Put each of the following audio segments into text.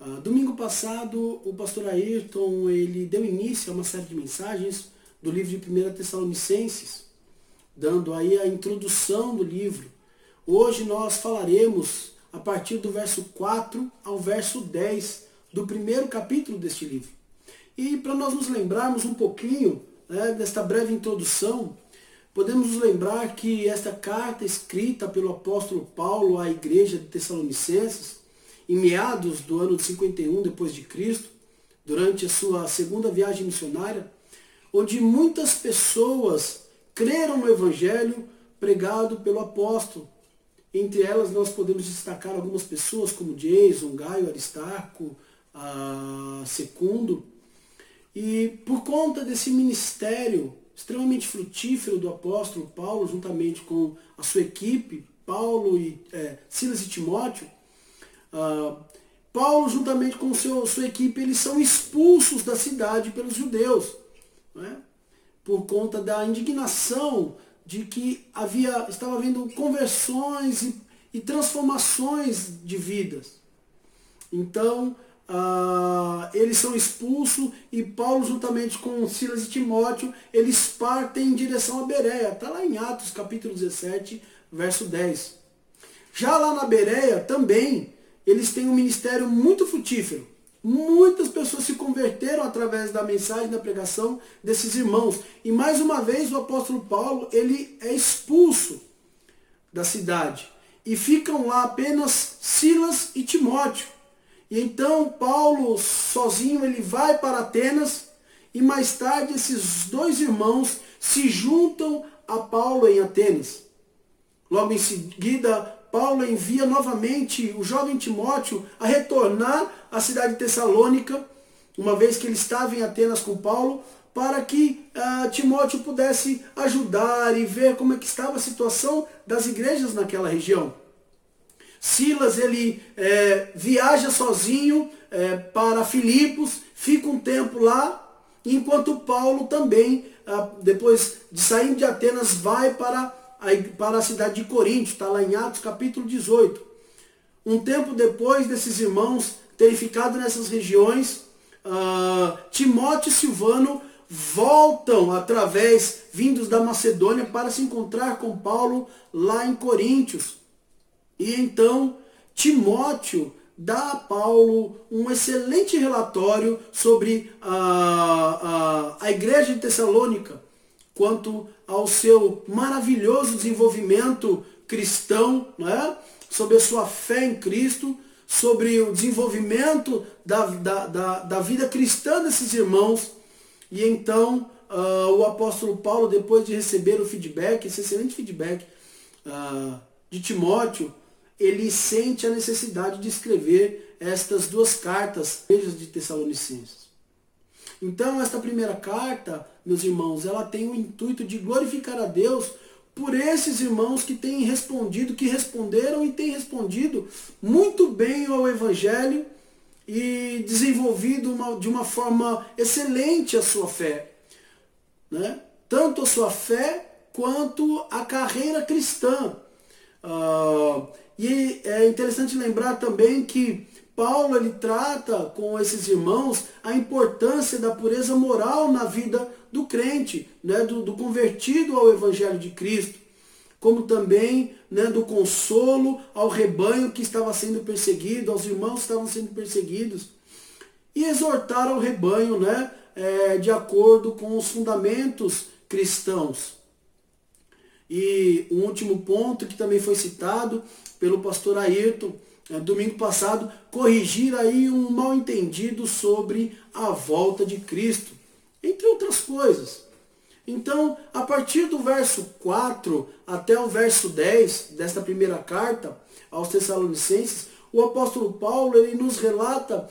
Uh, domingo passado, o pastor Ayrton ele deu início a uma série de mensagens do livro de 1 Tessalonicenses, dando aí a introdução do livro. Hoje nós falaremos a partir do verso 4 ao verso 10 do primeiro capítulo deste livro. E para nós nos lembrarmos um pouquinho né, desta breve introdução, podemos nos lembrar que esta carta escrita pelo apóstolo Paulo à igreja de Tessalonicenses, em meados do ano de 51 depois de Cristo, durante a sua segunda viagem missionária, onde muitas pessoas creram no evangelho pregado pelo apóstolo. Entre elas nós podemos destacar algumas pessoas como Jason, Gaio, Aristarco, Secundo. E por conta desse ministério extremamente frutífero do apóstolo Paulo, juntamente com a sua equipe, Paulo e é, Silas e Timóteo, uh, Paulo, juntamente com seu, sua equipe, eles são expulsos da cidade pelos judeus, né? por conta da indignação de que havia, estava havendo conversões e, e transformações de vidas. Então, Uh, eles são expulsos e Paulo, juntamente com Silas e Timóteo, eles partem em direção a Bereia. Está lá em Atos capítulo 17, verso 10. Já lá na Bereia também, eles têm um ministério muito frutífero. Muitas pessoas se converteram através da mensagem, da pregação desses irmãos. E mais uma vez o apóstolo Paulo, ele é expulso da cidade. E ficam lá apenas Silas e Timóteo. E então Paulo sozinho ele vai para Atenas e mais tarde esses dois irmãos se juntam a Paulo em Atenas. Logo em seguida, Paulo envia novamente o jovem Timóteo a retornar à cidade de Tessalônica, uma vez que ele estava em Atenas com Paulo, para que uh, Timóteo pudesse ajudar e ver como é que estava a situação das igrejas naquela região. Silas ele é, viaja sozinho é, para Filipos, fica um tempo lá, enquanto Paulo também, ah, depois de sair de Atenas, vai para para a cidade de Corinto, está lá em Atos capítulo 18. Um tempo depois desses irmãos terem ficado nessas regiões, uh, Timóteo e Silvano voltam através, vindos da Macedônia, para se encontrar com Paulo lá em Coríntios. E então Timóteo dá a Paulo um excelente relatório sobre a, a, a igreja de Tessalônica, quanto ao seu maravilhoso desenvolvimento cristão, né? sobre a sua fé em Cristo, sobre o desenvolvimento da, da, da, da vida cristã desses irmãos. E então uh, o apóstolo Paulo, depois de receber o feedback, esse excelente feedback uh, de Timóteo, ele sente a necessidade de escrever estas duas cartas de Tessalonicenses. Então, esta primeira carta, meus irmãos, ela tem o intuito de glorificar a Deus por esses irmãos que têm respondido, que responderam e têm respondido muito bem ao Evangelho e desenvolvido uma, de uma forma excelente a sua fé. Né? Tanto a sua fé quanto a carreira cristã. Uh, e é interessante lembrar também que Paulo ele trata com esses irmãos a importância da pureza moral na vida do crente, né, do, do convertido ao Evangelho de Cristo, como também né, do consolo ao rebanho que estava sendo perseguido, aos irmãos que estavam sendo perseguidos, e exortar ao rebanho né, é, de acordo com os fundamentos cristãos. E um último ponto que também foi citado pelo pastor Ayrton, domingo passado, corrigir aí um mal entendido sobre a volta de Cristo, entre outras coisas. Então, a partir do verso 4 até o verso 10 desta primeira carta aos Tessalonicenses, o apóstolo Paulo ele nos relata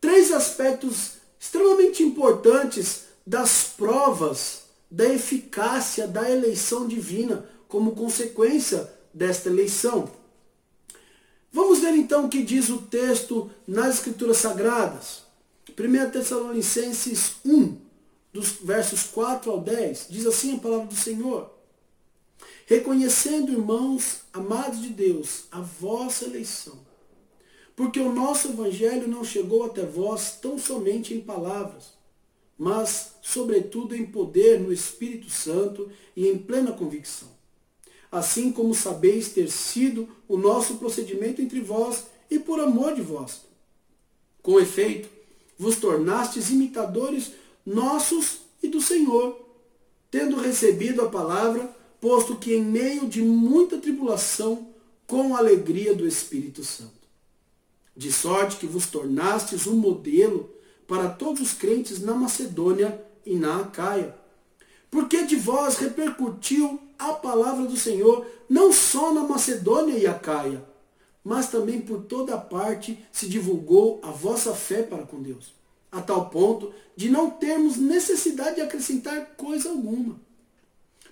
três aspectos extremamente importantes das provas da eficácia da eleição divina como consequência desta eleição. Vamos ver então o que diz o texto nas Escrituras Sagradas. 1 Tessalonicenses 1, dos versos 4 ao 10, diz assim a palavra do Senhor. Reconhecendo, irmãos, amados de Deus, a vossa eleição, porque o nosso evangelho não chegou até vós tão somente em palavras, mas, sobretudo, em poder no Espírito Santo e em plena convicção. Assim como sabeis ter sido o nosso procedimento entre vós e por amor de vós. Com efeito, vos tornastes imitadores nossos e do Senhor, tendo recebido a palavra, posto que em meio de muita tribulação, com a alegria do Espírito Santo de sorte que vos tornastes um modelo para todos os crentes na Macedônia e na Acaia. Porque de vós repercutiu a palavra do Senhor, não só na Macedônia e Acaia, mas também por toda parte se divulgou a vossa fé para com Deus, a tal ponto de não termos necessidade de acrescentar coisa alguma.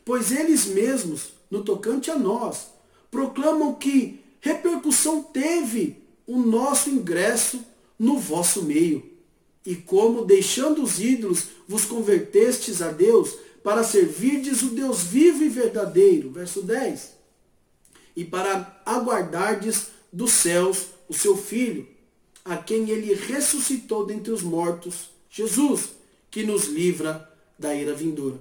Pois eles mesmos, no tocante a nós, proclamam que repercussão teve o nosso ingresso no vosso meio. E como, deixando os ídolos, vos convertestes a Deus para servirdes o Deus vivo e verdadeiro. Verso 10. E para aguardardes dos céus o seu Filho, a quem ele ressuscitou dentre os mortos, Jesus, que nos livra da ira vindoura.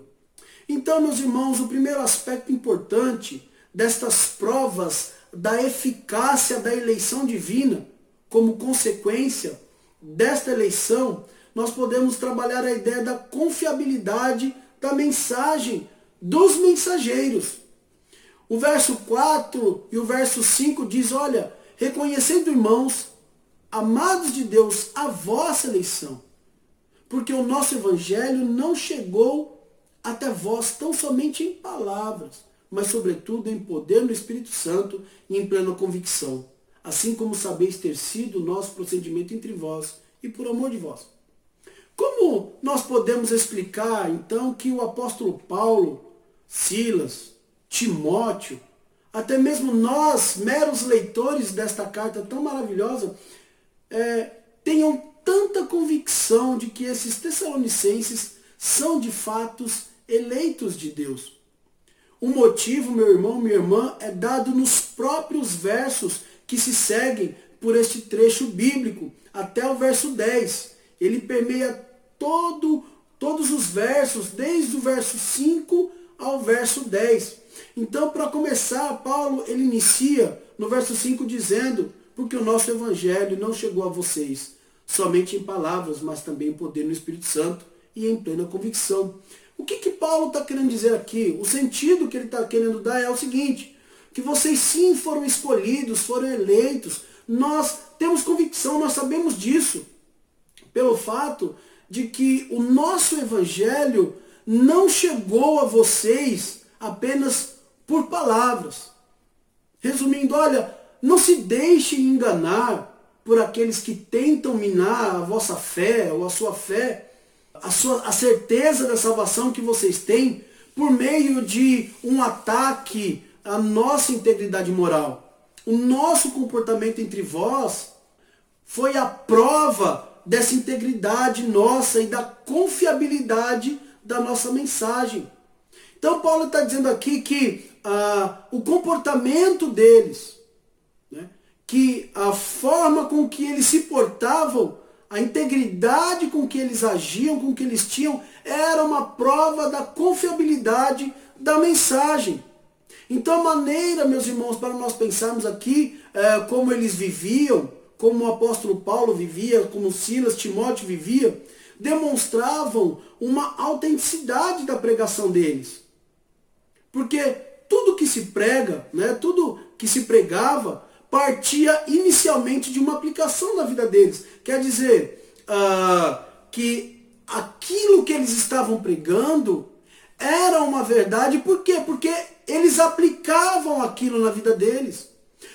Então, meus irmãos, o primeiro aspecto importante destas provas da eficácia da eleição divina, como consequência desta eleição, nós podemos trabalhar a ideia da confiabilidade da mensagem dos mensageiros. O verso 4 e o verso 5 diz, olha, reconhecendo irmãos, amados de Deus, a vossa eleição, porque o nosso evangelho não chegou até vós tão somente em palavras, mas sobretudo em poder no Espírito Santo e em plena convicção, assim como sabeis ter sido o nosso procedimento entre vós e por amor de vós. Nós podemos explicar, então, que o apóstolo Paulo, Silas, Timóteo, até mesmo nós, meros leitores desta carta tão maravilhosa, é, tenham tanta convicção de que esses tessalonicenses são de fato eleitos de Deus. O motivo, meu irmão, minha irmã, é dado nos próprios versos que se seguem por este trecho bíblico, até o verso 10. Ele permeia todo, todos os versos, desde o verso 5 ao verso 10. Então, para começar, Paulo ele inicia no verso 5 dizendo: Porque o nosso evangelho não chegou a vocês somente em palavras, mas também em poder no Espírito Santo e em plena convicção. O que, que Paulo está querendo dizer aqui? O sentido que ele está querendo dar é o seguinte, que vocês sim foram escolhidos, foram eleitos. Nós temos convicção, nós sabemos disso. Pelo fato de que o nosso evangelho não chegou a vocês apenas por palavras. Resumindo, olha, não se deixem enganar por aqueles que tentam minar a vossa fé ou a sua fé a, sua, a certeza da salvação que vocês têm por meio de um ataque à nossa integridade moral. O nosso comportamento entre vós foi a prova dessa integridade nossa e da confiabilidade da nossa mensagem. Então Paulo está dizendo aqui que ah, o comportamento deles, né, que a forma com que eles se portavam a integridade com que eles agiam, com que eles tinham, era uma prova da confiabilidade da mensagem. Então, a maneira, meus irmãos, para nós pensarmos aqui é, como eles viviam, como o apóstolo Paulo vivia, como Silas, Timóteo vivia, demonstravam uma autenticidade da pregação deles. Porque tudo que se prega, né, tudo que se pregava, partia inicialmente de uma aplicação na vida deles. Quer dizer, uh, que aquilo que eles estavam pregando era uma verdade, por quê? Porque eles aplicavam aquilo na vida deles.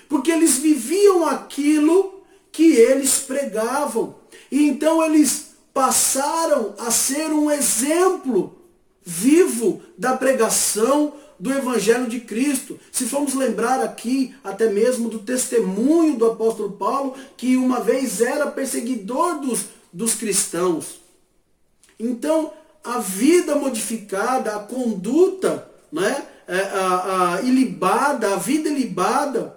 Porque eles viviam aquilo que eles pregavam. E então eles passaram a ser um exemplo vivo da pregação do Evangelho de Cristo. Se formos lembrar aqui até mesmo do testemunho do apóstolo Paulo, que uma vez era perseguidor dos, dos cristãos. Então, a vida modificada, a conduta né, é, a, a ilibada, a vida ilibada,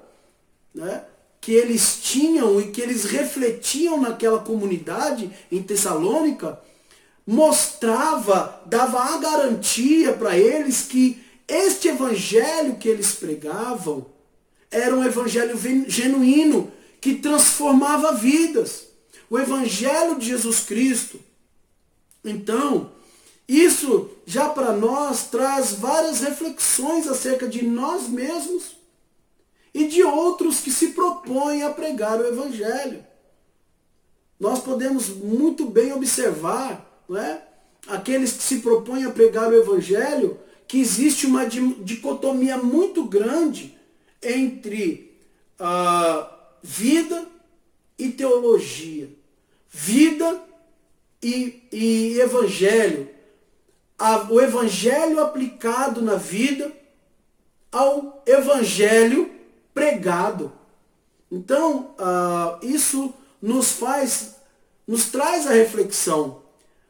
que eles tinham e que eles refletiam naquela comunidade em Tessalônica, mostrava, dava a garantia para eles que este evangelho que eles pregavam era um evangelho genuíno, que transformava vidas. O evangelho de Jesus Cristo. Então, isso já para nós traz várias reflexões acerca de nós mesmos e de outros que se propõem a pregar o Evangelho. Nós podemos muito bem observar, não é? aqueles que se propõem a pregar o Evangelho, que existe uma dicotomia muito grande entre a vida e teologia, vida e, e Evangelho. o Evangelho aplicado na vida ao Evangelho pregado. Então, uh, isso nos faz, nos traz a reflexão.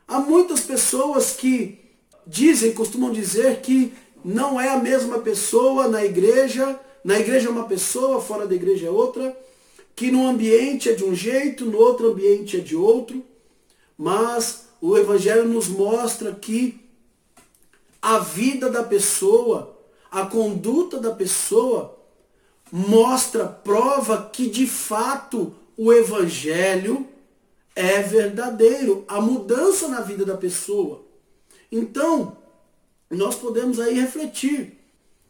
Há muitas pessoas que dizem, costumam dizer que não é a mesma pessoa na igreja, na igreja é uma pessoa, fora da igreja é outra, que no ambiente é de um jeito, no outro ambiente é de outro, mas o Evangelho nos mostra que a vida da pessoa, a conduta da pessoa, mostra, prova que de fato o evangelho é verdadeiro, a mudança na vida da pessoa. Então, nós podemos aí refletir,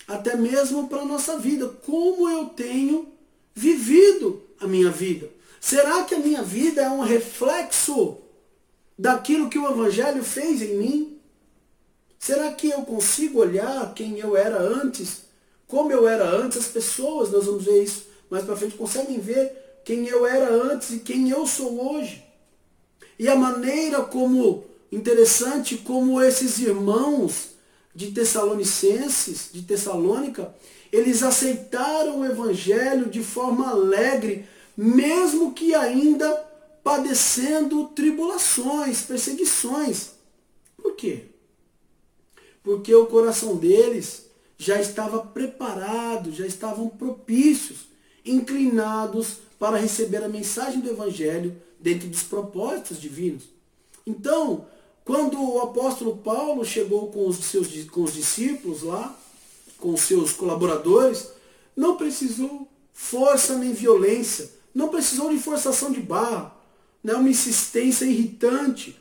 até mesmo para a nossa vida, como eu tenho vivido a minha vida. Será que a minha vida é um reflexo daquilo que o Evangelho fez em mim? Será que eu consigo olhar quem eu era antes como eu era antes, as pessoas, nós vamos ver isso mais para frente, conseguem ver quem eu era antes e quem eu sou hoje. E a maneira como, interessante, como esses irmãos de Tessalonicenses, de Tessalônica, eles aceitaram o evangelho de forma alegre, mesmo que ainda padecendo tribulações, perseguições. Por quê? Porque o coração deles já estava preparado, já estavam propícios, inclinados para receber a mensagem do Evangelho dentro dos propósitos divinos. Então, quando o apóstolo Paulo chegou com os seus com os discípulos lá, com os seus colaboradores, não precisou força nem violência, não precisou de forçação de barra, né, uma insistência irritante,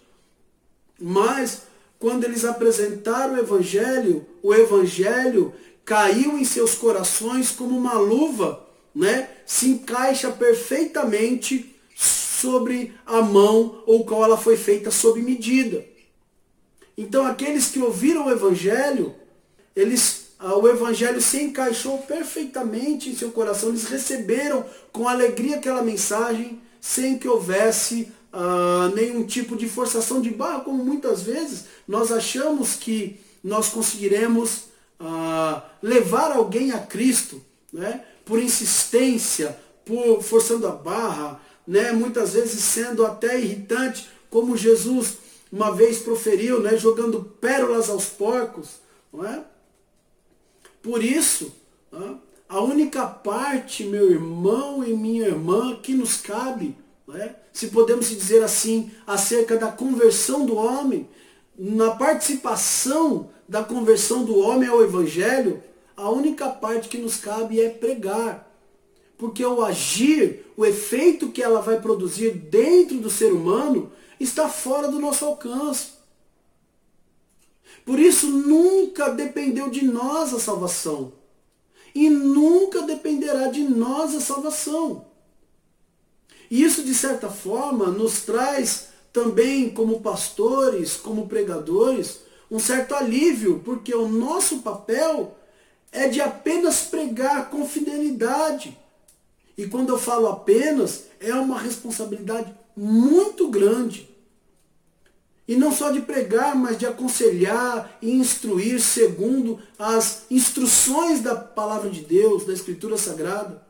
mas quando eles apresentaram o Evangelho, o Evangelho caiu em seus corações como uma luva, né? se encaixa perfeitamente sobre a mão ou qual ela foi feita sob medida. Então aqueles que ouviram o Evangelho, eles, ah, o Evangelho se encaixou perfeitamente em seu coração, eles receberam com alegria aquela mensagem, sem que houvesse uh, nenhum tipo de forçação de barra, como muitas vezes nós achamos que nós conseguiremos uh, levar alguém a Cristo, né? por insistência, por forçando a barra, né? muitas vezes sendo até irritante, como Jesus uma vez proferiu, né? jogando pérolas aos porcos. Não é? Por isso, a única parte, meu irmão e minha irmã, que nos cabe é? se podemos dizer assim, acerca da conversão do homem, na participação da conversão do homem ao Evangelho, a única parte que nos cabe é pregar. Porque o agir, o efeito que ela vai produzir dentro do ser humano, está fora do nosso alcance. Por isso nunca dependeu de nós a salvação. E nunca dependerá de nós a salvação. Isso, de certa forma, nos traz também, como pastores, como pregadores, um certo alívio, porque o nosso papel é de apenas pregar com fidelidade. E quando eu falo apenas, é uma responsabilidade muito grande. E não só de pregar, mas de aconselhar e instruir segundo as instruções da palavra de Deus, da Escritura Sagrada.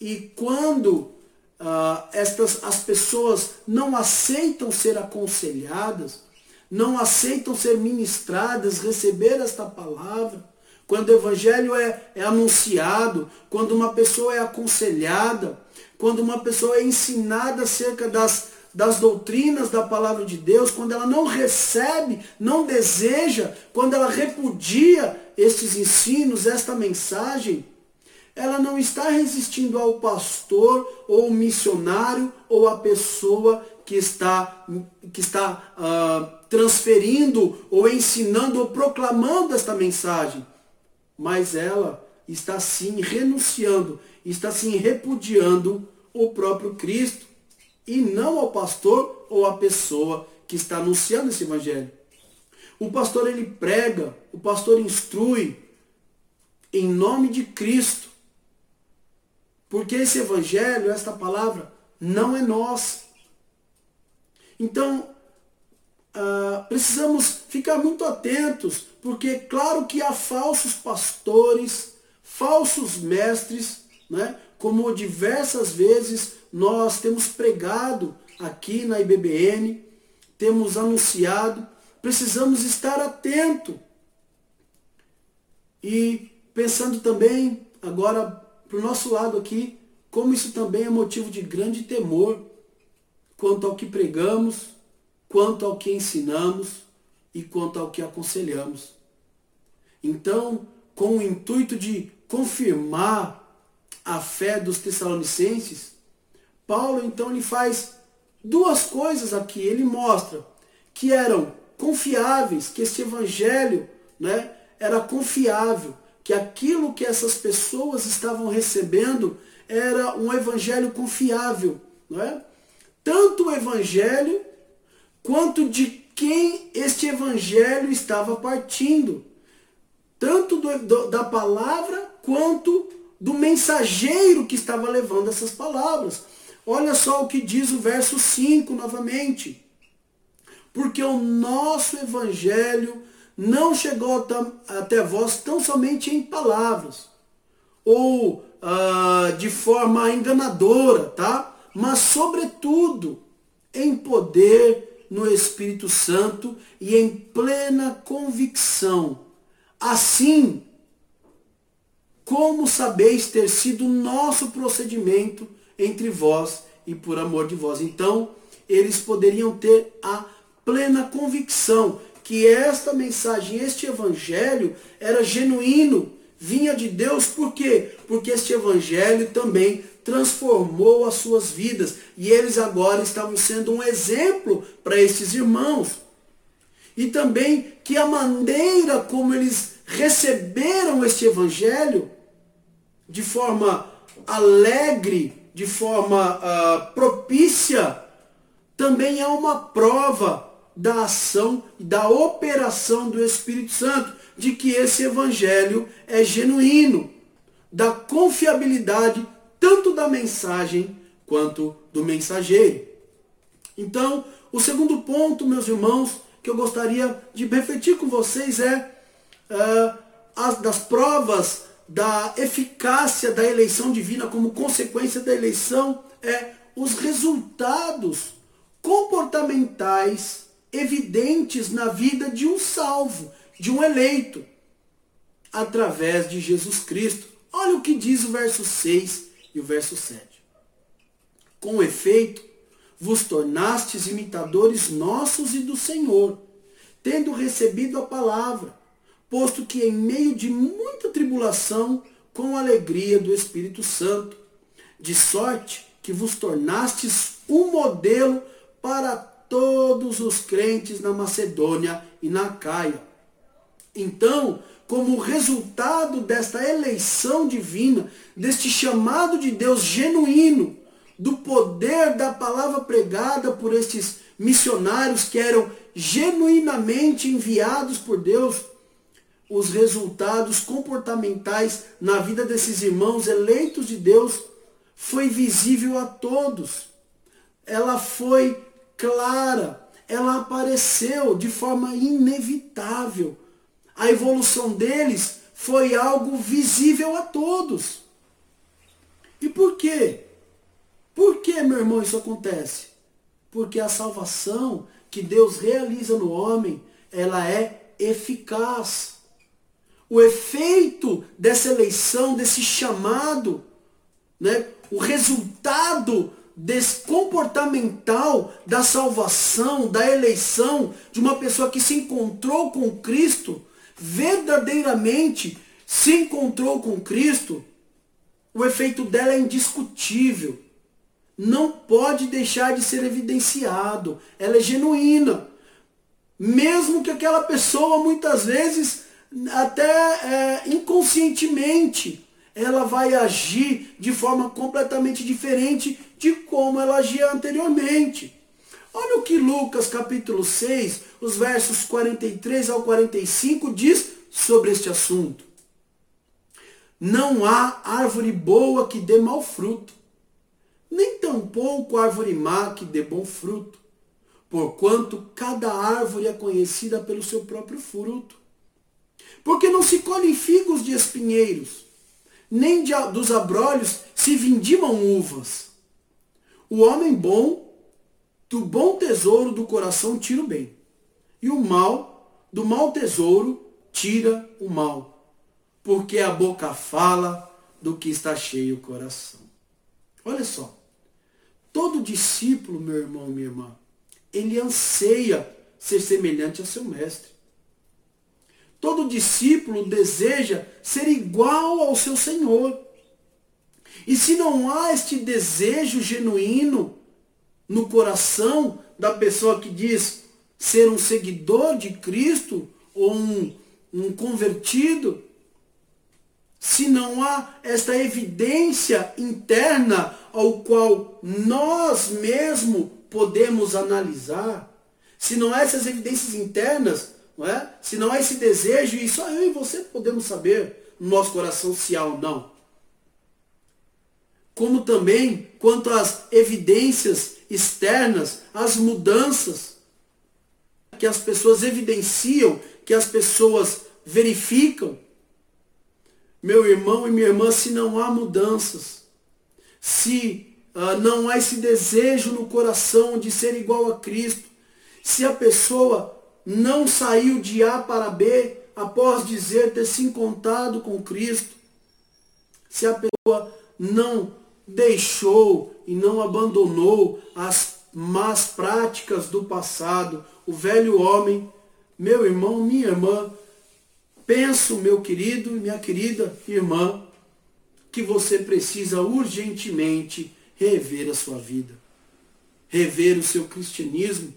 E quando uh, estas, as pessoas não aceitam ser aconselhadas, não aceitam ser ministradas, receber esta palavra, quando o evangelho é, é anunciado, quando uma pessoa é aconselhada, quando uma pessoa é ensinada acerca das, das doutrinas da palavra de Deus, quando ela não recebe, não deseja, quando ela repudia estes ensinos, esta mensagem, ela não está resistindo ao pastor ou missionário ou à pessoa que está, que está uh, transferindo ou ensinando ou proclamando esta mensagem. Mas ela está sim renunciando, está sim repudiando o próprio Cristo e não ao pastor ou à pessoa que está anunciando esse evangelho. O pastor ele prega, o pastor instrui em nome de Cristo. Porque esse evangelho, esta palavra, não é nossa. Então, uh, precisamos ficar muito atentos, porque claro que há falsos pastores, falsos mestres, né? como diversas vezes nós temos pregado aqui na IBBN, temos anunciado, precisamos estar atento. E pensando também agora para o nosso lado aqui, como isso também é motivo de grande temor quanto ao que pregamos, quanto ao que ensinamos e quanto ao que aconselhamos. Então, com o intuito de confirmar a fé dos tessalonicenses, Paulo então ele faz duas coisas aqui. Ele mostra que eram confiáveis, que este evangelho né, era confiável, que aquilo que essas pessoas estavam recebendo era um evangelho confiável. Não é? tanto o evangelho quanto de quem este evangelho estava partindo. Tanto do, do, da palavra quanto do mensageiro que estava levando essas palavras. Olha só o que diz o verso 5 novamente. Porque o nosso evangelho não chegou até vós tão somente em palavras, ou ah, de forma enganadora, tá? mas sobretudo em poder no Espírito Santo e em plena convicção. Assim, como sabeis ter sido nosso procedimento entre vós e por amor de vós. Então, eles poderiam ter a plena convicção que esta mensagem, este evangelho era genuíno, vinha de Deus, por quê? Porque este evangelho também transformou as suas vidas e eles agora estavam sendo um exemplo para esses irmãos. E também que a maneira como eles receberam este evangelho de forma alegre, de forma uh, propícia, também é uma prova da ação e da operação do Espírito Santo, de que esse evangelho é genuíno, da confiabilidade tanto da mensagem quanto do mensageiro. Então, o segundo ponto, meus irmãos, que eu gostaria de refletir com vocês é uh, as das provas da eficácia da eleição divina como consequência da eleição é os resultados comportamentais evidentes na vida de um salvo, de um eleito, através de Jesus Cristo. Olha o que diz o verso 6 e o verso 7. Com efeito, vos tornastes imitadores nossos e do Senhor, tendo recebido a palavra, posto que em meio de muita tribulação, com alegria do Espírito Santo, de sorte que vos tornastes um modelo para todos os crentes na Macedônia e na Caia. Então, como resultado desta eleição divina, deste chamado de Deus genuíno, do poder da palavra pregada por estes missionários que eram genuinamente enviados por Deus, os resultados comportamentais na vida desses irmãos eleitos de Deus foi visível a todos. Ela foi clara, ela apareceu de forma inevitável a evolução deles foi algo visível a todos. E por quê? Por que, meu irmão, isso acontece? Porque a salvação que Deus realiza no homem, ela é eficaz. o efeito dessa eleição, desse chamado, né? o resultado desse comportamental da salvação, da eleição de uma pessoa que se encontrou com Cristo, verdadeiramente se encontrou com Cristo, o efeito dela é indiscutível. Não pode deixar de ser evidenciado. Ela é genuína. Mesmo que aquela pessoa muitas vezes, até é, inconscientemente, ela vai agir de forma completamente diferente de como ela agia anteriormente. Olha o que Lucas capítulo 6, os versos 43 ao 45 diz sobre este assunto. Não há árvore boa que dê mau fruto, nem tampouco árvore má que dê bom fruto, porquanto cada árvore é conhecida pelo seu próprio fruto. Porque não se colhem figos de espinheiros, nem de, dos abrolhos se vindimam uvas. O homem bom, do bom tesouro do coração tira o bem, e o mal, do mau tesouro, tira o mal porque a boca fala do que está cheio o coração. Olha só. Todo discípulo, meu irmão, minha irmã, ele anseia ser semelhante ao seu mestre. Todo discípulo deseja ser igual ao seu Senhor. E se não há este desejo genuíno no coração da pessoa que diz ser um seguidor de Cristo ou um, um convertido, se não há esta evidência interna ao qual nós mesmos podemos analisar, se não há essas evidências internas, não é? se não há esse desejo, e só eu e você podemos saber no nosso coração se há ou não. Como também quanto às evidências externas, as mudanças que as pessoas evidenciam, que as pessoas verificam, meu irmão e minha irmã, se não há mudanças, se uh, não há esse desejo no coração de ser igual a Cristo, se a pessoa não saiu de A para B após dizer ter se encontrado com Cristo, se a pessoa não deixou e não abandonou as más práticas do passado, o velho homem, meu irmão, minha irmã, Penso, meu querido e minha querida irmã, que você precisa urgentemente rever a sua vida, rever o seu cristianismo,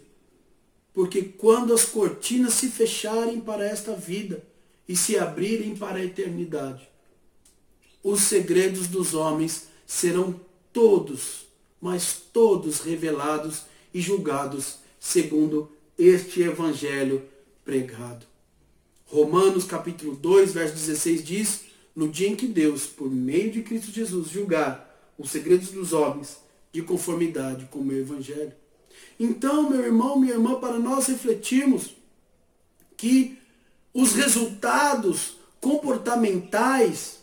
porque quando as cortinas se fecharem para esta vida e se abrirem para a eternidade, os segredos dos homens serão todos, mas todos revelados e julgados segundo este evangelho pregado. Romanos capítulo 2, verso 16 diz, no dia em que Deus, por meio de Cristo Jesus, julgar os segredos dos homens de conformidade com o meu evangelho. Então, meu irmão, minha irmã, para nós refletirmos que os resultados comportamentais,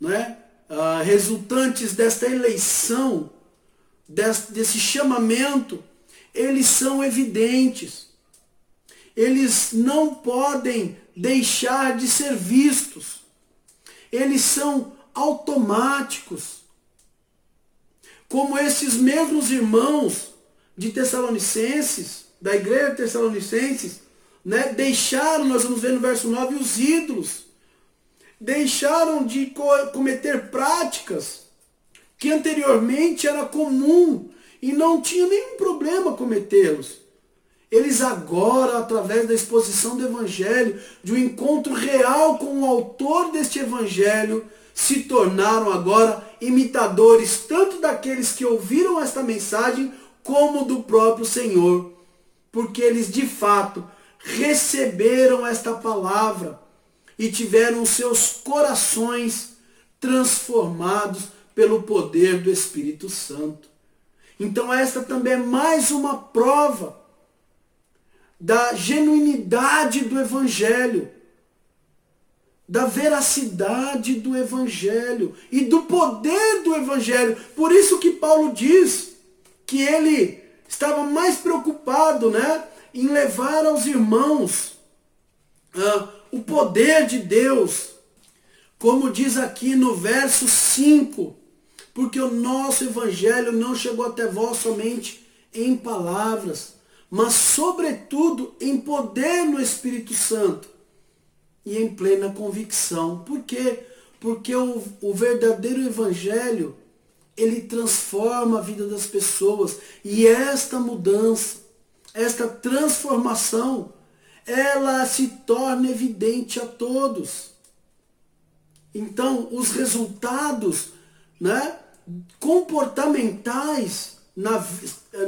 né, uh, resultantes desta eleição, desse, desse chamamento, eles são evidentes eles não podem deixar de ser vistos. Eles são automáticos. Como esses mesmos irmãos de Tessalonicenses, da igreja de Tessalonicenses, né, deixaram, nós vamos ver no verso 9, os ídolos. Deixaram de cometer práticas que anteriormente era comum e não tinha nenhum problema cometê-los. Eles agora, através da exposição do Evangelho, de um encontro real com o autor deste Evangelho, se tornaram agora imitadores tanto daqueles que ouviram esta mensagem, como do próprio Senhor. Porque eles de fato receberam esta palavra e tiveram seus corações transformados pelo poder do Espírito Santo. Então esta também é mais uma prova da genuinidade do Evangelho, da veracidade do Evangelho e do poder do Evangelho. Por isso que Paulo diz que ele estava mais preocupado né, em levar aos irmãos ah, o poder de Deus. Como diz aqui no verso 5, porque o nosso evangelho não chegou até vós somente em palavras, mas sobretudo em poder no Espírito Santo e em plena convicção. Por quê? Porque o, o verdadeiro evangelho, ele transforma a vida das pessoas. E esta mudança, esta transformação, ela se torna evidente a todos. Então, os resultados né, comportamentais na,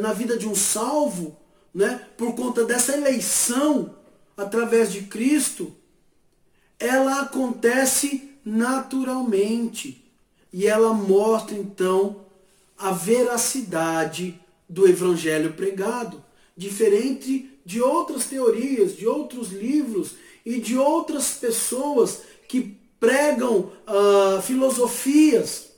na vida de um salvo, né, por conta dessa eleição através de Cristo, ela acontece naturalmente. E ela mostra então a veracidade do evangelho pregado, diferente de outras teorias, de outros livros e de outras pessoas que pregam uh, filosofias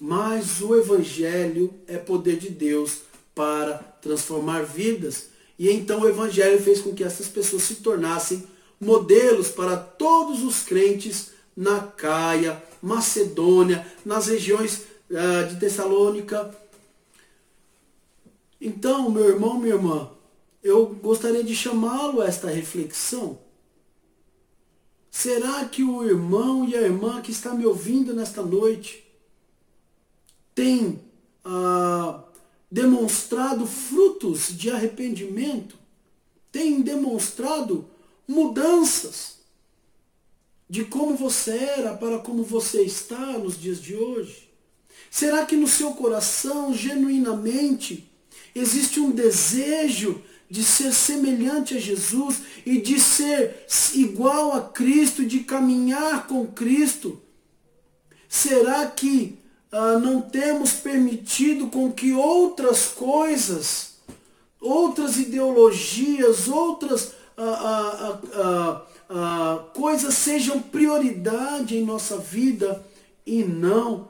mas o Evangelho é poder de Deus para transformar vidas. E então o Evangelho fez com que essas pessoas se tornassem modelos para todos os crentes na Caia, Macedônia, nas regiões uh, de Tessalônica. Então, meu irmão, minha irmã, eu gostaria de chamá-lo a esta reflexão. Será que o irmão e a irmã que está me ouvindo nesta noite tem ah, demonstrado frutos de arrependimento, tem demonstrado mudanças de como você era para como você está nos dias de hoje? Será que no seu coração, genuinamente, existe um desejo de ser semelhante a Jesus e de ser igual a Cristo, de caminhar com Cristo? Será que ah, não temos permitido com que outras coisas, outras ideologias, outras ah, ah, coisas sejam prioridade em nossa vida e não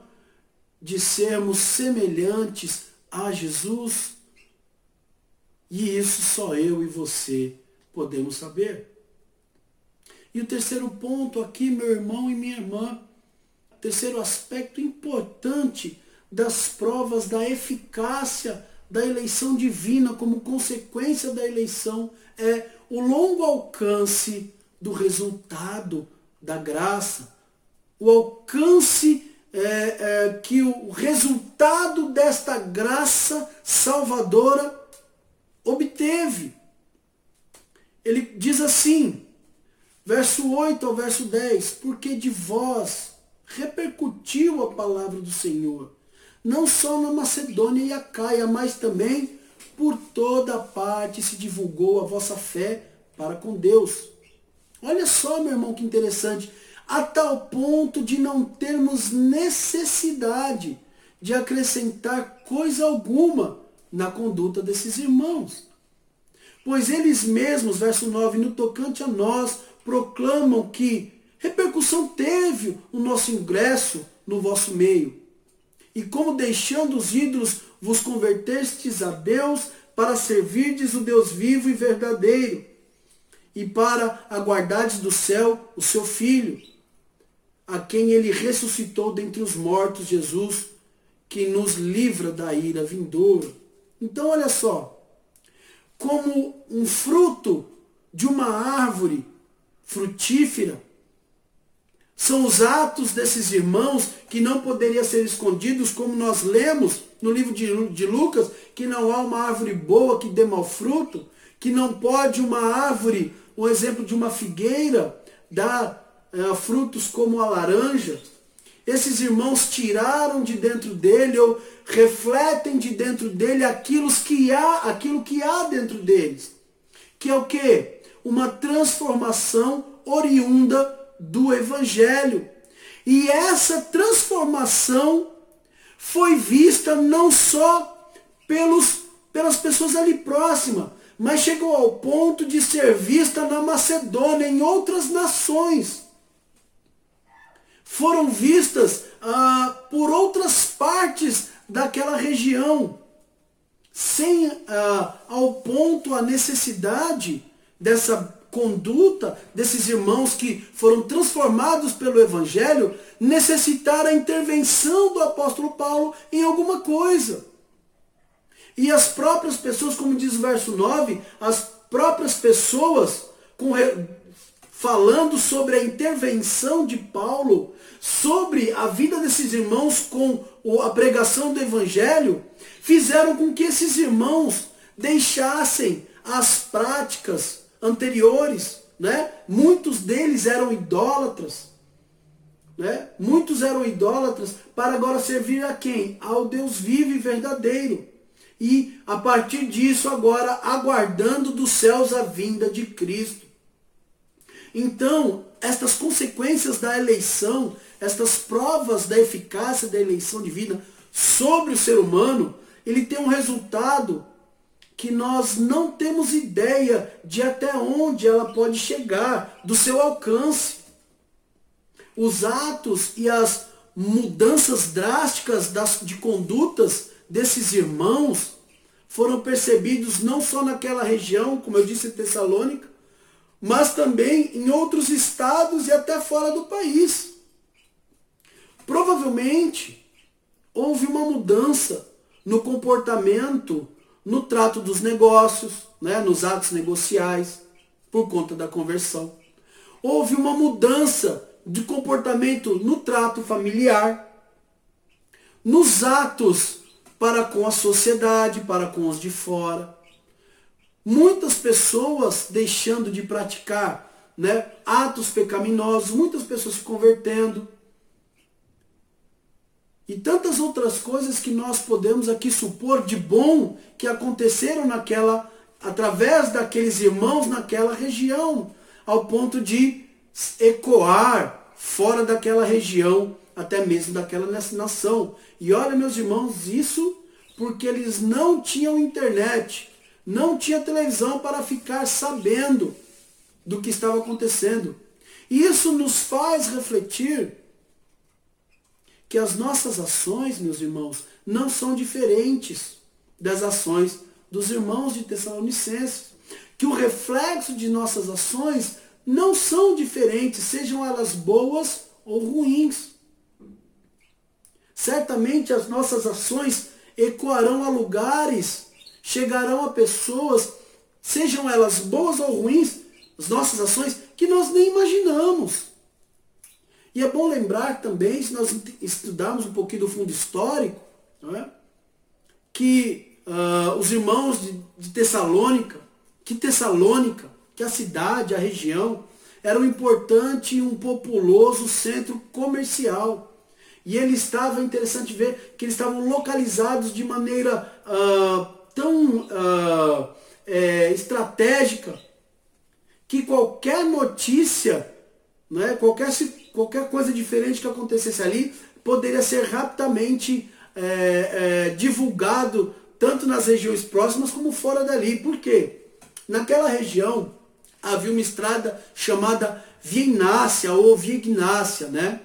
de sermos semelhantes a Jesus. E isso só eu e você podemos saber. E o terceiro ponto aqui, meu irmão e minha irmã, terceiro aspecto importante das provas da eficácia da eleição divina como consequência da eleição é o longo alcance do resultado da graça, o alcance é, é, que o resultado desta graça salvadora obteve. Ele diz assim, verso 8 ao verso 10, porque de vós repercutiu a palavra do Senhor, não só na Macedônia e Acaia, mas também por toda parte se divulgou a vossa fé para com Deus. Olha só, meu irmão, que interessante. A tal ponto de não termos necessidade de acrescentar coisa alguma na conduta desses irmãos. Pois eles mesmos, verso 9, no tocante a nós, proclamam que repercussão teve o nosso ingresso no vosso meio? E como deixando os ídolos vos convertestes a Deus para servirdes o Deus vivo e verdadeiro, e para aguardardes do céu o seu Filho, a quem ele ressuscitou dentre os mortos, Jesus, que nos livra da ira vindoura. Então, olha só, como um fruto de uma árvore frutífera, são os atos desses irmãos que não poderiam ser escondidos, como nós lemos no livro de, Lucas, que não há uma árvore boa que dê mau fruto, que não pode uma árvore, o um exemplo de uma figueira, dar é, frutos como a laranja. Esses irmãos tiraram de dentro dele ou refletem de dentro dele aquilo que há, aquilo que há dentro deles. Que é o que? Uma transformação oriunda do Evangelho. E essa transformação foi vista não só pelos, pelas pessoas ali próximas, mas chegou ao ponto de ser vista na Macedônia, em outras nações. Foram vistas ah, por outras partes daquela região, sem ah, ao ponto a necessidade dessa conduta desses irmãos que foram transformados pelo Evangelho necessitar a intervenção do apóstolo Paulo em alguma coisa. E as próprias pessoas, como diz o verso 9, as próprias pessoas com, falando sobre a intervenção de Paulo, sobre a vida desses irmãos com a pregação do Evangelho, fizeram com que esses irmãos deixassem as práticas anteriores. Né? Muitos deles eram idólatras. Né? Muitos eram idólatras para agora servir a quem? Ao Deus vivo e verdadeiro. E a partir disso, agora aguardando dos céus a vinda de Cristo. Então, estas consequências da eleição, estas provas da eficácia da eleição divina sobre o ser humano, ele tem um resultado que nós não temos ideia de até onde ela pode chegar, do seu alcance. Os atos e as mudanças drásticas das, de condutas desses irmãos foram percebidos não só naquela região, como eu disse, Tessalônica, mas também em outros estados e até fora do país. Provavelmente houve uma mudança no comportamento, no trato dos negócios, né, nos atos negociais, por conta da conversão. Houve uma mudança de comportamento no trato familiar, nos atos para com a sociedade, para com os de fora. Muitas pessoas deixando de praticar né, atos pecaminosos, muitas pessoas se convertendo. E tantas outras coisas que nós podemos aqui supor de bom que aconteceram naquela, através daqueles irmãos naquela região, ao ponto de ecoar fora daquela região, até mesmo daquela nação. E olha, meus irmãos, isso porque eles não tinham internet não tinha televisão para ficar sabendo do que estava acontecendo. E isso nos faz refletir que as nossas ações, meus irmãos, não são diferentes das ações dos irmãos de Tessalonicenses. Que o reflexo de nossas ações não são diferentes, sejam elas boas ou ruins. Certamente as nossas ações ecoarão a lugares chegarão a pessoas, sejam elas boas ou ruins, as nossas ações, que nós nem imaginamos. E é bom lembrar também, se nós estudarmos um pouquinho do fundo histórico, é? que uh, os irmãos de, de Tessalônica, que Tessalônica, que a cidade, a região, era um importante e um populoso centro comercial. E ele estava, interessante ver, que eles estavam localizados de maneira uh, tão uh, é, estratégica que qualquer notícia, né, qualquer, qualquer coisa diferente que acontecesse ali, poderia ser rapidamente é, é, divulgado tanto nas regiões próximas como fora dali. Por quê? Naquela região havia uma estrada chamada Via Ignácia ou Via Ignácia, né?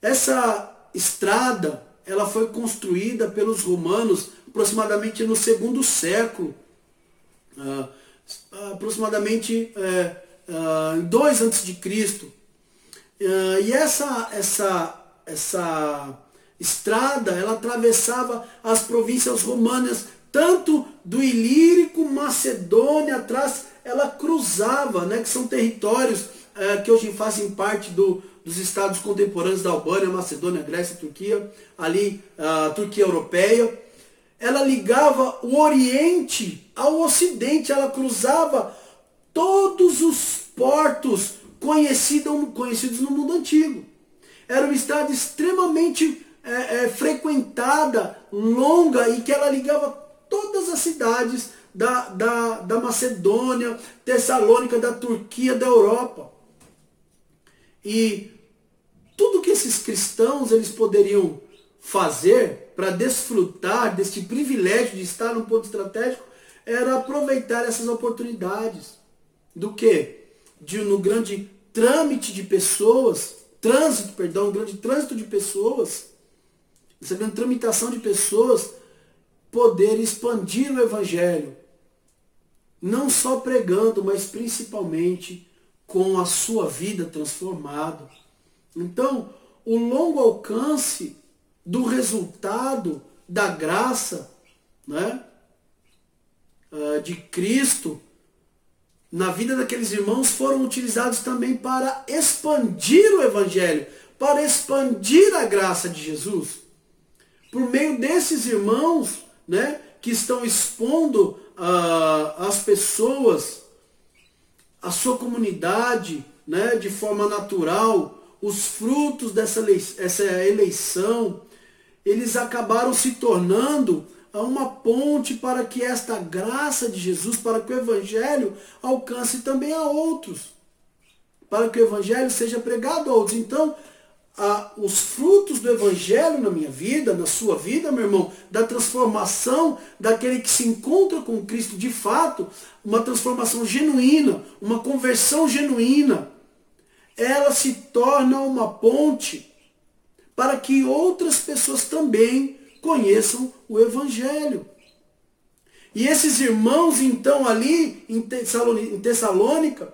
Essa estrada, ela foi construída pelos romanos aproximadamente no segundo século, uh, aproximadamente uh, dois antes de Cristo. Uh, e essa, essa, essa estrada, ela atravessava as províncias romanas, tanto do Ilírico, Macedônia, atrás, ela cruzava, né, que são territórios uh, que hoje fazem parte do, dos estados contemporâneos da Albânia, Macedônia, Grécia, Turquia, ali a Turquia Europeia ela ligava o Oriente ao Ocidente, ela cruzava todos os portos conhecidos, conhecidos no mundo antigo. Era uma estrada extremamente é, é, frequentada, longa, e que ela ligava todas as cidades da, da, da Macedônia, Tessalônica, da Turquia, da Europa. E tudo que esses cristãos eles poderiam fazer para desfrutar deste privilégio de estar num ponto estratégico era aproveitar essas oportunidades. Do que? De no grande trâmite de pessoas, trânsito, perdão, um grande trânsito de pessoas, essa grande tramitação de pessoas, poder expandir o evangelho não só pregando, mas principalmente com a sua vida transformada. Então, o longo alcance do resultado da graça né, ah, de Cristo na vida daqueles irmãos foram utilizados também para expandir o Evangelho, para expandir a graça de Jesus. Por meio desses irmãos né, que estão expondo uh, as pessoas, a sua comunidade, né, de forma natural, os frutos dessa essa eleição, eles acabaram se tornando uma ponte para que esta graça de Jesus, para que o Evangelho alcance também a outros. Para que o Evangelho seja pregado a outros. Então, a, os frutos do Evangelho na minha vida, na sua vida, meu irmão, da transformação daquele que se encontra com Cristo de fato, uma transformação genuína, uma conversão genuína, ela se torna uma ponte para que outras pessoas também conheçam o Evangelho. E esses irmãos, então, ali em Tessalônica,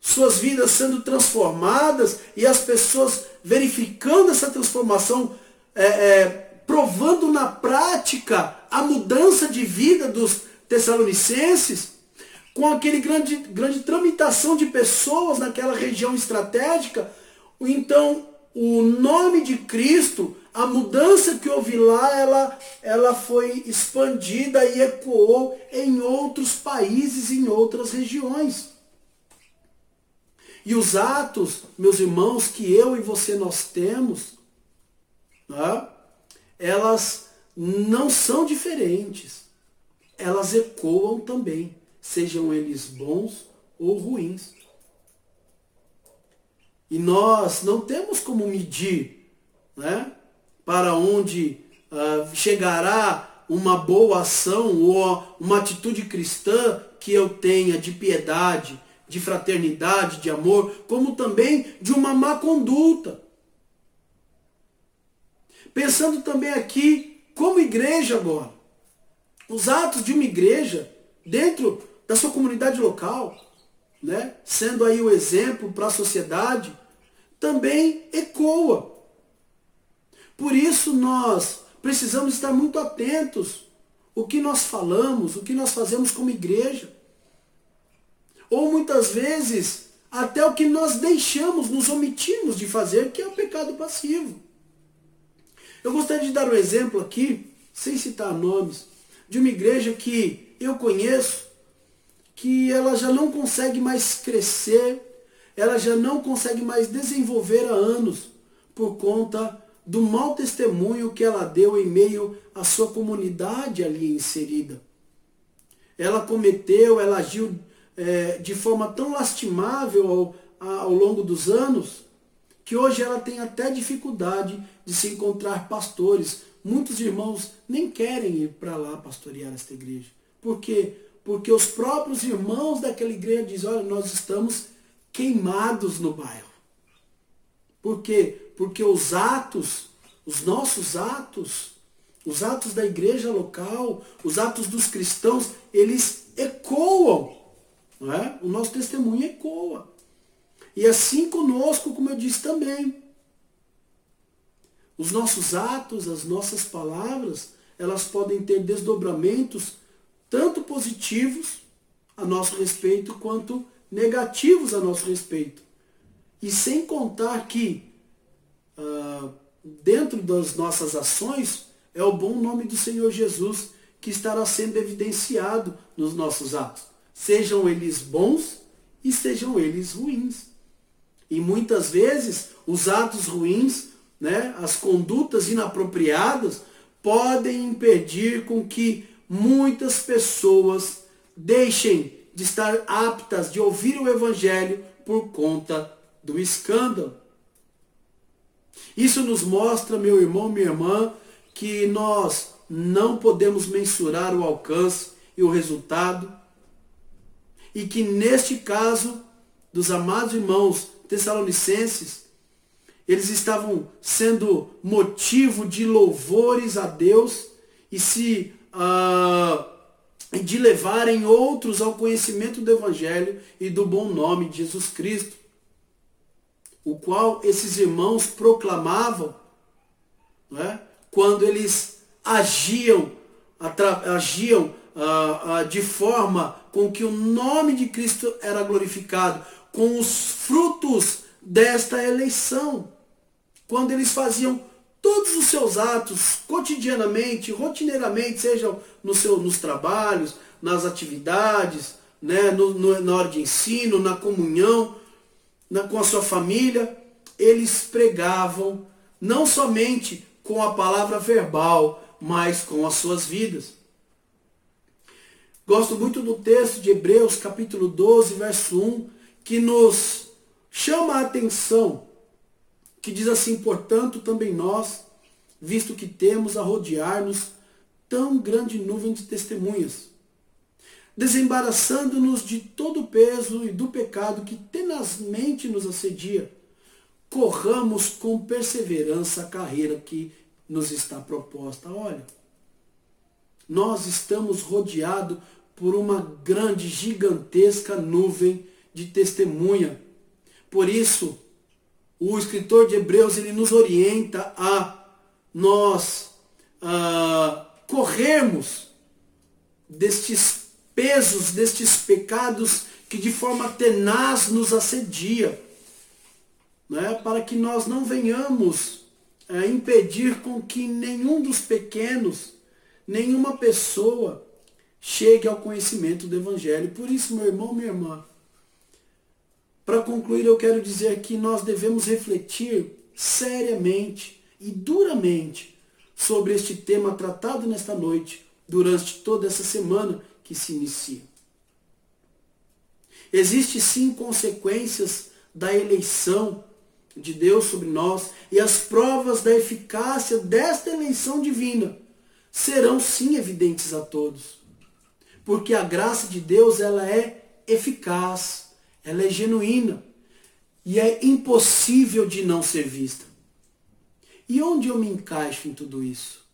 suas vidas sendo transformadas e as pessoas verificando essa transformação, é, é, provando na prática a mudança de vida dos tessalonicenses, com aquele grande, grande tramitação de pessoas naquela região estratégica, então o nome de Cristo, a mudança que houve lá, ela, ela foi expandida e ecoou em outros países, em outras regiões. E os atos, meus irmãos, que eu e você nós temos, né, elas não são diferentes. Elas ecoam também, sejam eles bons ou ruins. E nós não temos como medir né, para onde uh, chegará uma boa ação ou uma atitude cristã que eu tenha de piedade, de fraternidade, de amor, como também de uma má conduta. Pensando também aqui, como igreja agora, os atos de uma igreja dentro da sua comunidade local, né, sendo aí o exemplo para a sociedade, também ecoa. Por isso nós precisamos estar muito atentos o que nós falamos, o que nós fazemos como igreja. Ou muitas vezes, até o que nós deixamos, nos omitimos de fazer, que é o pecado passivo. Eu gostaria de dar um exemplo aqui, sem citar nomes, de uma igreja que eu conheço, que ela já não consegue mais crescer, ela já não consegue mais desenvolver há anos, por conta do mau testemunho que ela deu em meio à sua comunidade ali inserida. Ela cometeu, ela agiu é, de forma tão lastimável ao, ao longo dos anos, que hoje ela tem até dificuldade de se encontrar pastores. Muitos irmãos nem querem ir para lá pastorear esta igreja. Por quê? Porque os próprios irmãos daquela igreja dizem, olha, nós estamos queimados no bairro. Por quê? Porque os atos, os nossos atos, os atos da igreja local, os atos dos cristãos, eles ecoam não é? O nosso testemunho ecoa. E assim conosco, como eu disse também. Os nossos atos, as nossas palavras, elas podem ter desdobramentos tanto positivos a nosso respeito quanto negativos a nosso respeito. E sem contar que uh, dentro das nossas ações é o bom nome do Senhor Jesus que estará sendo evidenciado nos nossos atos sejam eles bons e sejam eles ruins. E muitas vezes os atos ruins, né, as condutas inapropriadas, podem impedir com que muitas pessoas deixem de estar aptas de ouvir o Evangelho por conta do escândalo. Isso nos mostra, meu irmão, minha irmã, que nós não podemos mensurar o alcance e o resultado e que neste caso dos amados irmãos tessalonicenses, eles estavam sendo motivo de louvores a Deus e se uh, de levarem outros ao conhecimento do Evangelho e do bom nome de Jesus Cristo, o qual esses irmãos proclamavam é? quando eles agiam, agiam ah, ah, de forma com que o nome de Cristo era glorificado, com os frutos desta eleição, quando eles faziam todos os seus atos cotidianamente, rotineiramente, sejam no seu, nos trabalhos, nas atividades, né, no, no, na hora de ensino, na comunhão, na, com a sua família, eles pregavam não somente com a palavra verbal, mas com as suas vidas. Gosto muito do texto de Hebreus, capítulo 12, verso 1, que nos chama a atenção que diz assim, portanto, também nós, visto que temos a rodear-nos tão grande nuvem de testemunhas, desembaraçando-nos de todo o peso e do pecado que tenazmente nos assedia, corramos com perseverança a carreira que nos está proposta. Olha, nós estamos rodeados por uma grande, gigantesca nuvem de testemunha. Por isso, o escritor de Hebreus ele nos orienta a nós uh, corrermos destes pesos, destes pecados que de forma tenaz nos assedia, né? para que nós não venhamos uh, impedir com que nenhum dos pequenos, nenhuma pessoa chegue ao conhecimento do Evangelho. Por isso, meu irmão, minha irmã, para concluir, eu quero dizer que nós devemos refletir seriamente e duramente sobre este tema tratado nesta noite, durante toda essa semana que se inicia. Existem sim consequências da eleição de Deus sobre nós e as provas da eficácia desta eleição divina serão sim evidentes a todos. Porque a graça de Deus ela é eficaz ela é genuína e é impossível de não ser vista. E onde eu me encaixo em tudo isso?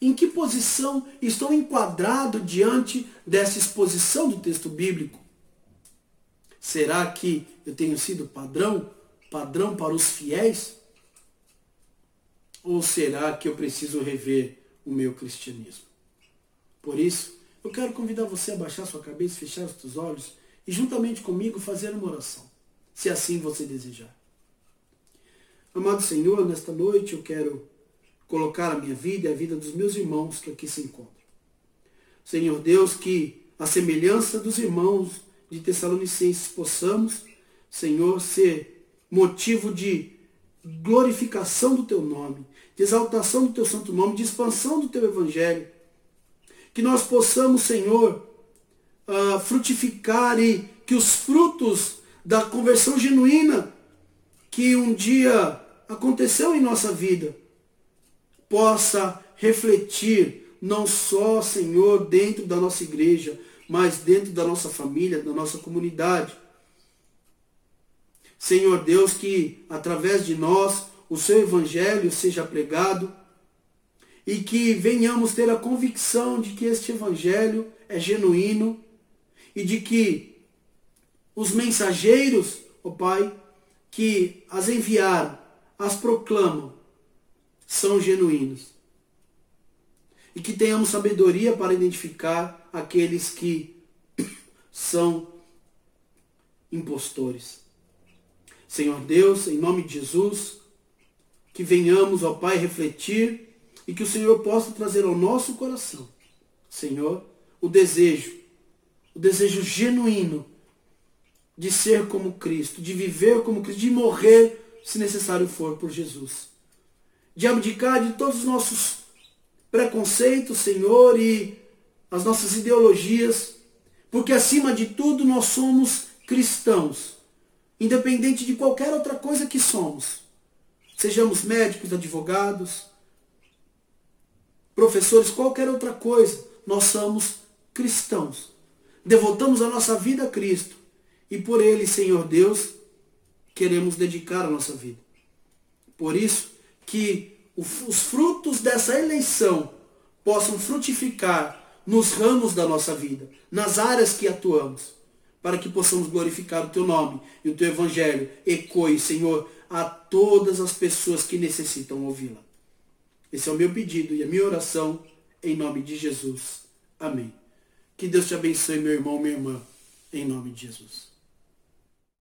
Em que posição estou enquadrado diante dessa exposição do texto bíblico? Será que eu tenho sido padrão, padrão para os fiéis? Ou será que eu preciso rever o meu cristianismo? Por isso, eu quero convidar você a baixar sua cabeça, fechar os seus olhos e juntamente comigo fazer uma oração, se assim você desejar. Amado Senhor, nesta noite eu quero colocar a minha vida e a vida dos meus irmãos que aqui se encontram. Senhor Deus, que a semelhança dos irmãos de Tessalonicenses possamos, Senhor, ser motivo de glorificação do teu nome, de exaltação do teu santo nome, de expansão do teu evangelho. Que nós possamos, Senhor, uh, frutificar e que os frutos da conversão genuína que um dia aconteceu em nossa vida possa refletir não só, Senhor, dentro da nossa igreja, mas dentro da nossa família, da nossa comunidade. Senhor Deus, que através de nós o seu evangelho seja pregado e que venhamos ter a convicção de que este evangelho é genuíno e de que os mensageiros, ó Pai, que as enviaram, as proclamam, são genuínos. E que tenhamos sabedoria para identificar aqueles que são impostores. Senhor Deus, em nome de Jesus, que venhamos, ó Pai, refletir e que o Senhor possa trazer ao nosso coração, Senhor, o desejo o desejo genuíno de ser como Cristo, de viver como Cristo, de morrer, se necessário for, por Jesus. De abdicar de todos os nossos preconceitos, Senhor, e as nossas ideologias, porque acima de tudo nós somos cristãos, independente de qualquer outra coisa que somos. Sejamos médicos, advogados, professores, qualquer outra coisa, nós somos cristãos devotamos a nossa vida a Cristo. E por Ele, Senhor Deus, queremos dedicar a nossa vida. Por isso, que os frutos dessa eleição possam frutificar nos ramos da nossa vida, nas áreas que atuamos, para que possamos glorificar o teu nome e o teu evangelho ecoe, Senhor, a todas as pessoas que necessitam ouvi-la. Esse é o meu pedido e a minha oração em nome de Jesus. Amém. Que Deus te abençoe, meu irmão, minha irmã, em nome de Jesus.